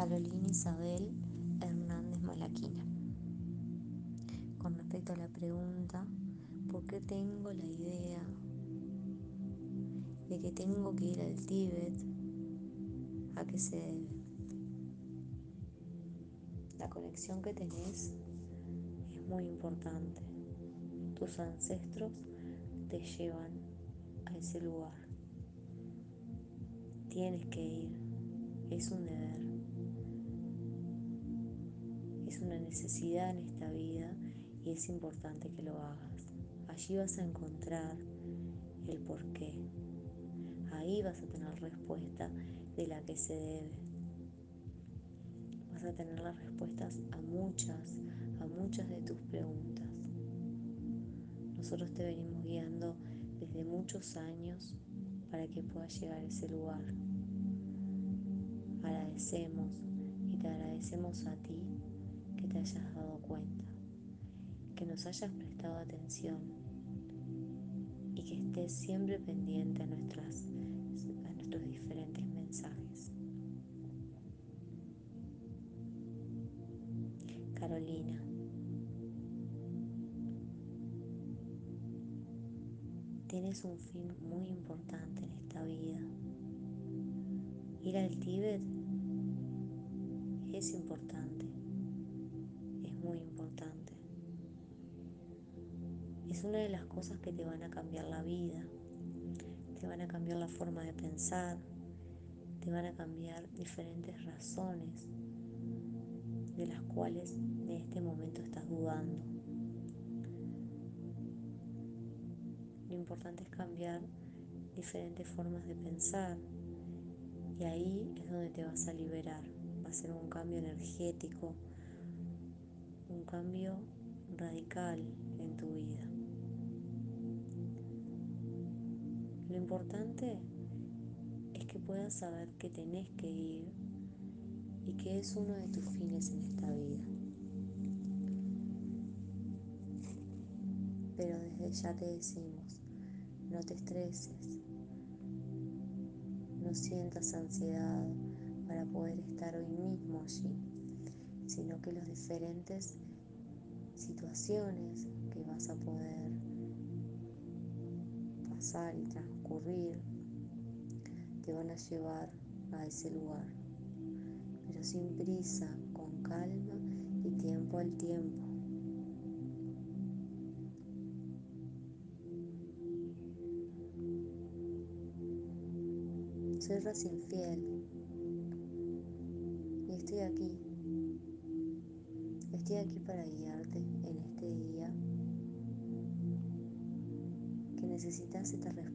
Carolina Isabel Hernández Malaquina. Con respecto a la pregunta, ¿por qué tengo la idea de que tengo que ir al Tíbet? ¿A qué se debe? La conexión que tenés es muy importante. Tus ancestros te llevan a ese lugar. Tienes que ir. Es un deber. Una necesidad en esta vida y es importante que lo hagas. Allí vas a encontrar el por qué. Ahí vas a tener respuesta de la que se debe. Vas a tener las respuestas a muchas, a muchas de tus preguntas. Nosotros te venimos guiando desde muchos años para que puedas llegar a ese lugar. Agradecemos y te agradecemos a ti te hayas dado cuenta, que nos hayas prestado atención y que estés siempre pendiente a, nuestras, a nuestros diferentes mensajes. Carolina. Tienes un fin muy importante en esta vida. Ir al Tíbet es importante, muy importante. Es una de las cosas que te van a cambiar la vida, te van a cambiar la forma de pensar, te van a cambiar diferentes razones de las cuales en este momento estás dudando. Lo importante es cambiar diferentes formas de pensar y ahí es donde te vas a liberar. Va a ser un cambio energético, un cambio radical en tu vida. Lo importante es que puedas saber que tenés que ir y que es uno de tus fines en esta vida. Pero desde ya te decimos, no te estreses, no sientas ansiedad para poder estar hoy mismo allí, sino que las diferentes situaciones que vas a poder pasar y transcurrir te van a llevar a ese lugar pero sin prisa, con calma y tiempo al tiempo. Soy recién fiel y estoy aquí. Estoy aquí para guiarte en este día que necesitas esta respuesta.